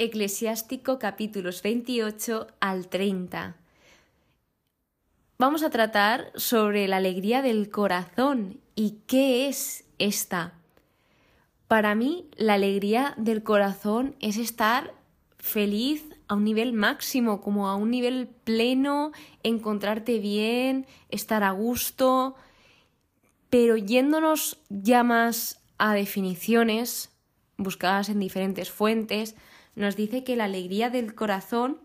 Eclesiástico capítulos 28 al 30. Vamos a tratar sobre la alegría del corazón y qué es esta. Para mí, la alegría del corazón es estar feliz a un nivel máximo, como a un nivel pleno, encontrarte bien, estar a gusto, pero yéndonos ya más a definiciones buscadas en diferentes fuentes, nos dice que la alegría del corazón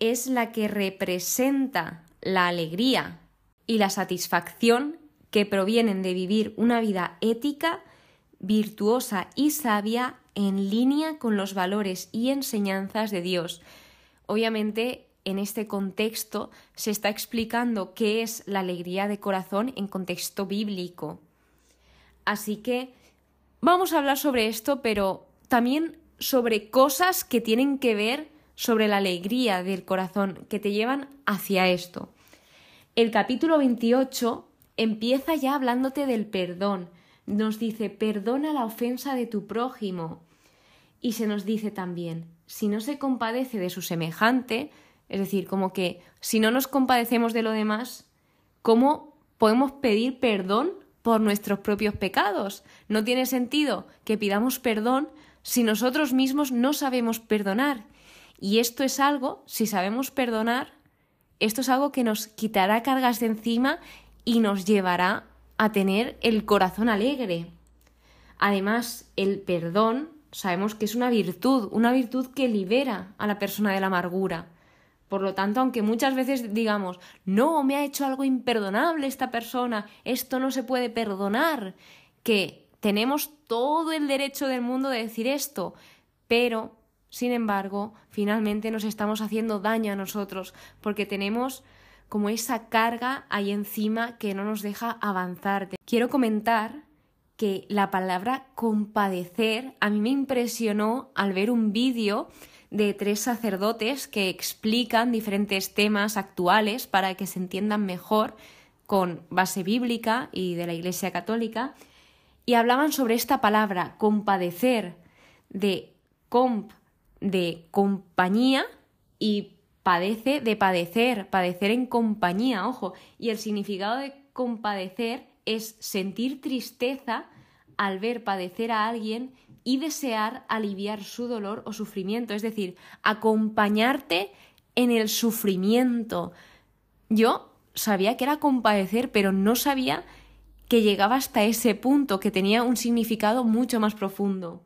es la que representa la alegría y la satisfacción que provienen de vivir una vida ética, virtuosa y sabia en línea con los valores y enseñanzas de Dios. Obviamente, en este contexto se está explicando qué es la alegría de corazón en contexto bíblico. Así que vamos a hablar sobre esto, pero también sobre cosas que tienen que ver sobre la alegría del corazón, que te llevan hacia esto. El capítulo 28 empieza ya hablándote del perdón. Nos dice, perdona la ofensa de tu prójimo. Y se nos dice también, si no se compadece de su semejante, es decir, como que si no nos compadecemos de lo demás, ¿cómo podemos pedir perdón por nuestros propios pecados? No tiene sentido que pidamos perdón si nosotros mismos no sabemos perdonar. Y esto es algo, si sabemos perdonar, esto es algo que nos quitará cargas de encima y nos llevará a tener el corazón alegre. Además, el perdón sabemos que es una virtud, una virtud que libera a la persona de la amargura. Por lo tanto, aunque muchas veces digamos, no, me ha hecho algo imperdonable esta persona, esto no se puede perdonar, que tenemos todo el derecho del mundo de decir esto, pero, sin embargo, finalmente nos estamos haciendo daño a nosotros porque tenemos como esa carga ahí encima que no nos deja avanzar. Quiero comentar que la palabra compadecer a mí me impresionó al ver un vídeo de tres sacerdotes que explican diferentes temas actuales para que se entiendan mejor con base bíblica y de la Iglesia Católica y hablaban sobre esta palabra, compadecer, de comp, de compañía, y padece de padecer, padecer en compañía, ojo, y el significado de compadecer es sentir tristeza al ver padecer a alguien y desear aliviar su dolor o sufrimiento, es decir, acompañarte en el sufrimiento. Yo sabía que era compadecer, pero no sabía que llegaba hasta ese punto, que tenía un significado mucho más profundo.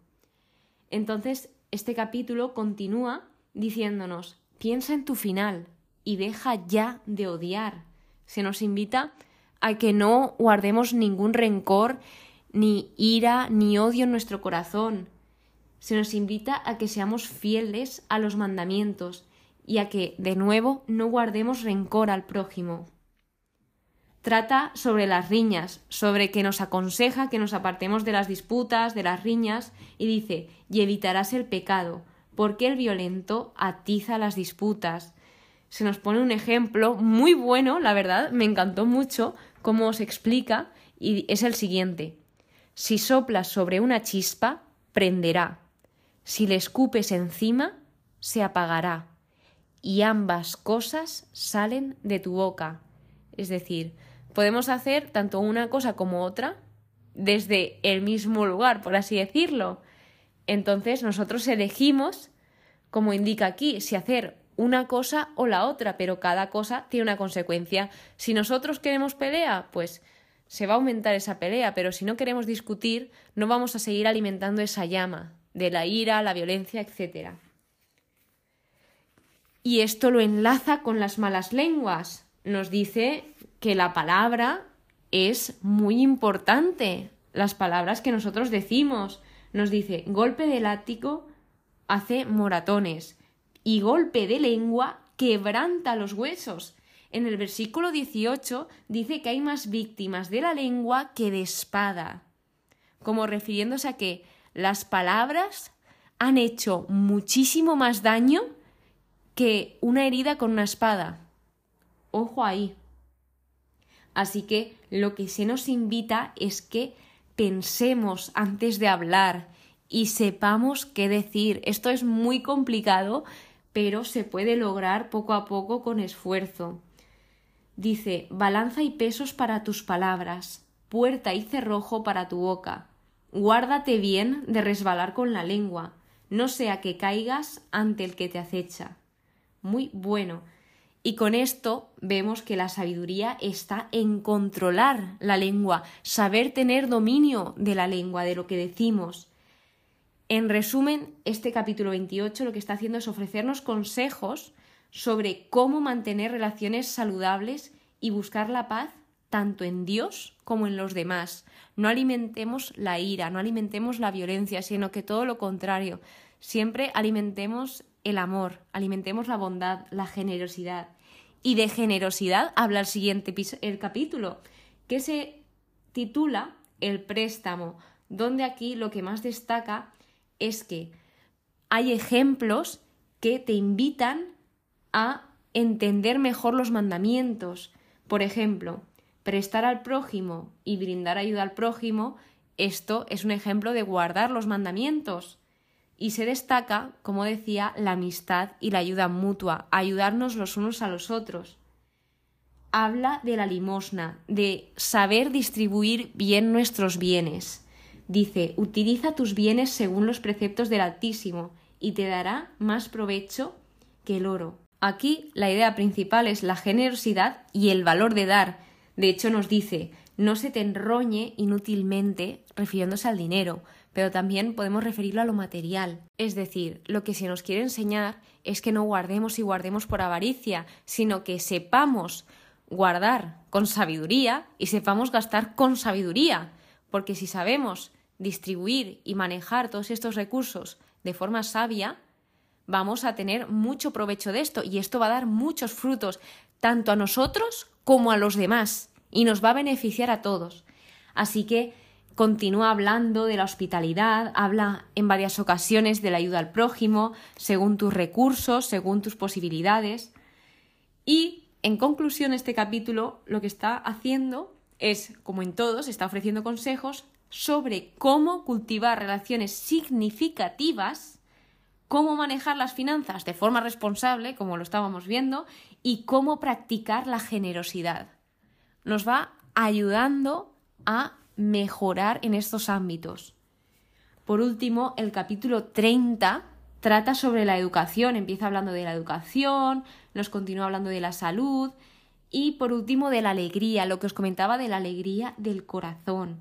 Entonces, este capítulo continúa diciéndonos, piensa en tu final y deja ya de odiar. Se nos invita a que no guardemos ningún rencor, ni ira, ni odio en nuestro corazón. Se nos invita a que seamos fieles a los mandamientos y a que, de nuevo, no guardemos rencor al prójimo trata sobre las riñas, sobre que nos aconseja que nos apartemos de las disputas, de las riñas, y dice, y evitarás el pecado, porque el violento atiza las disputas. Se nos pone un ejemplo muy bueno, la verdad, me encantó mucho cómo se explica, y es el siguiente. Si soplas sobre una chispa, prenderá. Si le escupes encima, se apagará. Y ambas cosas salen de tu boca. Es decir, podemos hacer tanto una cosa como otra desde el mismo lugar, por así decirlo. Entonces nosotros elegimos, como indica aquí, si hacer una cosa o la otra, pero cada cosa tiene una consecuencia. Si nosotros queremos pelea, pues se va a aumentar esa pelea, pero si no queremos discutir, no vamos a seguir alimentando esa llama de la ira, la violencia, etc. Y esto lo enlaza con las malas lenguas. Nos dice que la palabra es muy importante. Las palabras que nosotros decimos. Nos dice, golpe de látigo hace moratones y golpe de lengua quebranta los huesos. En el versículo 18 dice que hay más víctimas de la lengua que de espada, como refiriéndose a que las palabras han hecho muchísimo más daño que una herida con una espada. Ojo ahí. Así que lo que se nos invita es que pensemos antes de hablar y sepamos qué decir. Esto es muy complicado, pero se puede lograr poco a poco con esfuerzo. Dice, balanza y pesos para tus palabras, puerta y cerrojo para tu boca. Guárdate bien de resbalar con la lengua, no sea que caigas ante el que te acecha. Muy bueno. Y con esto vemos que la sabiduría está en controlar la lengua, saber tener dominio de la lengua, de lo que decimos. En resumen, este capítulo 28 lo que está haciendo es ofrecernos consejos sobre cómo mantener relaciones saludables y buscar la paz tanto en Dios como en los demás. No alimentemos la ira, no alimentemos la violencia, sino que todo lo contrario. Siempre alimentemos el amor, alimentemos la bondad, la generosidad. Y de generosidad habla el siguiente el capítulo, que se titula El préstamo, donde aquí lo que más destaca es que hay ejemplos que te invitan a entender mejor los mandamientos. Por ejemplo, prestar al prójimo y brindar ayuda al prójimo, esto es un ejemplo de guardar los mandamientos. Y se destaca, como decía, la amistad y la ayuda mutua, ayudarnos los unos a los otros. Habla de la limosna, de saber distribuir bien nuestros bienes. Dice, utiliza tus bienes según los preceptos del Altísimo, y te dará más provecho que el oro. Aquí la idea principal es la generosidad y el valor de dar. De hecho nos dice, no se te enroñe inútilmente refiriéndose al dinero, pero también podemos referirlo a lo material. Es decir, lo que se nos quiere enseñar es que no guardemos y guardemos por avaricia, sino que sepamos guardar con sabiduría y sepamos gastar con sabiduría, porque si sabemos distribuir y manejar todos estos recursos de forma sabia, vamos a tener mucho provecho de esto y esto va a dar muchos frutos, tanto a nosotros como a los demás, y nos va a beneficiar a todos. Así que continúa hablando de la hospitalidad, habla en varias ocasiones de la ayuda al prójimo, según tus recursos, según tus posibilidades. Y, en conclusión, este capítulo lo que está haciendo es, como en todos, está ofreciendo consejos sobre cómo cultivar relaciones significativas, cómo manejar las finanzas de forma responsable, como lo estábamos viendo, y cómo practicar la generosidad. Nos va ayudando a mejorar en estos ámbitos. Por último, el capítulo 30 trata sobre la educación, empieza hablando de la educación, nos continúa hablando de la salud y por último de la alegría, lo que os comentaba de la alegría del corazón.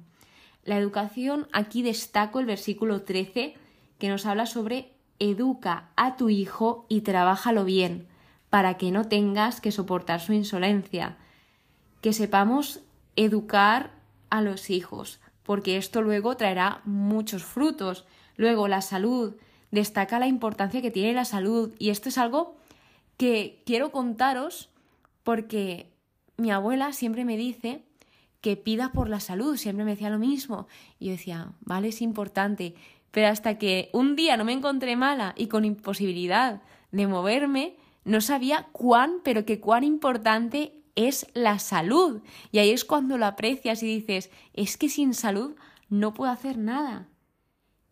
La educación, aquí destaco el versículo 13 que nos habla sobre educa a tu hijo y trabájalo bien, para que no tengas que soportar su insolencia. Que sepamos educar a los hijos, porque esto luego traerá muchos frutos. Luego, la salud. Destaca la importancia que tiene la salud y esto es algo que quiero contaros porque mi abuela siempre me dice que pida por la salud, siempre me decía lo mismo. Y yo decía, vale, es importante, pero hasta que un día no me encontré mala y con imposibilidad de moverme, no sabía cuán, pero que cuán importante es la salud. Y ahí es cuando lo aprecias y dices, es que sin salud no puedo hacer nada.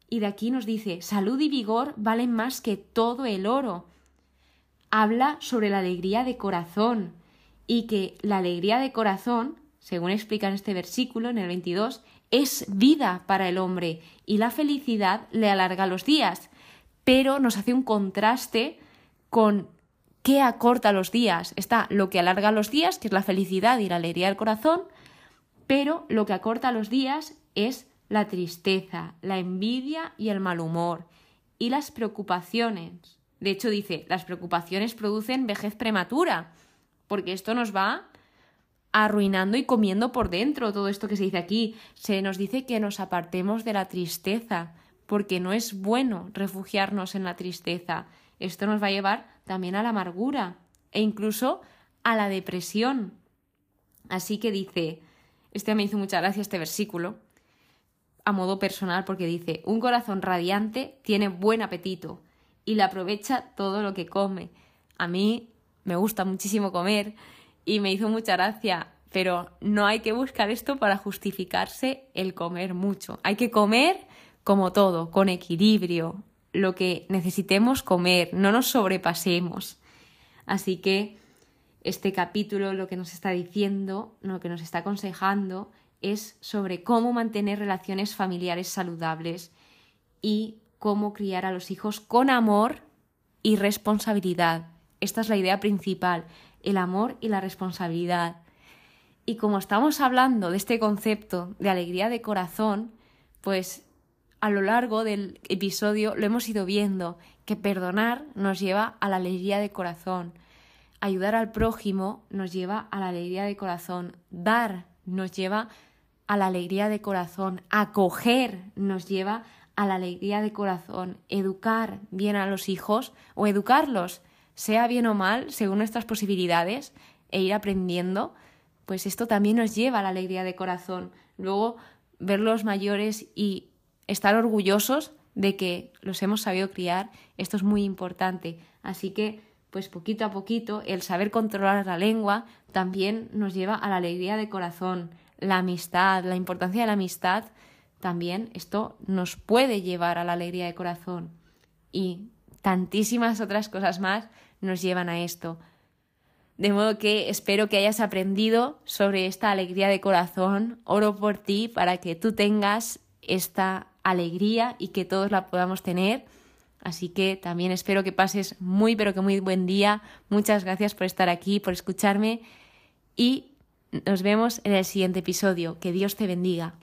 Y de aquí nos dice, salud y vigor valen más que todo el oro. Habla sobre la alegría de corazón y que la alegría de corazón, según explica en este versículo, en el 22, es vida para el hombre y la felicidad le alarga los días. Pero nos hace un contraste con ¿Qué acorta los días? Está lo que alarga los días, que es la felicidad y la alegría del corazón, pero lo que acorta los días es la tristeza, la envidia y el mal humor, y las preocupaciones. De hecho, dice, las preocupaciones producen vejez prematura, porque esto nos va arruinando y comiendo por dentro todo esto que se dice aquí. Se nos dice que nos apartemos de la tristeza, porque no es bueno refugiarnos en la tristeza. Esto nos va a llevar también a la amargura e incluso a la depresión. Así que dice, este me hizo mucha gracia este versículo, a modo personal, porque dice, un corazón radiante tiene buen apetito y le aprovecha todo lo que come. A mí me gusta muchísimo comer y me hizo mucha gracia, pero no hay que buscar esto para justificarse el comer mucho. Hay que comer como todo, con equilibrio, lo que necesitemos comer, no nos sobrepasemos. Así que este capítulo lo que nos está diciendo, lo que nos está aconsejando es sobre cómo mantener relaciones familiares saludables y cómo criar a los hijos con amor y responsabilidad. Esta es la idea principal, el amor y la responsabilidad. Y como estamos hablando de este concepto de alegría de corazón, pues a lo largo del episodio lo hemos ido viendo, que perdonar nos lleva a la alegría de corazón, ayudar al prójimo nos lleva a la alegría de corazón, dar nos lleva a la alegría de corazón, acoger nos lleva a la alegría de corazón, educar bien a los hijos o educarlos, sea bien o mal, según nuestras posibilidades, e ir aprendiendo, pues esto también nos lleva a la alegría de corazón. Luego, verlos mayores y estar orgullosos de que los hemos sabido criar, esto es muy importante. Así que, pues poquito a poquito, el saber controlar la lengua también nos lleva a la alegría de corazón, la amistad, la importancia de la amistad, también esto nos puede llevar a la alegría de corazón. Y tantísimas otras cosas más nos llevan a esto. De modo que espero que hayas aprendido sobre esta alegría de corazón. Oro por ti para que tú tengas esta alegría y que todos la podamos tener. Así que también espero que pases muy pero que muy buen día. Muchas gracias por estar aquí, por escucharme y nos vemos en el siguiente episodio. Que Dios te bendiga.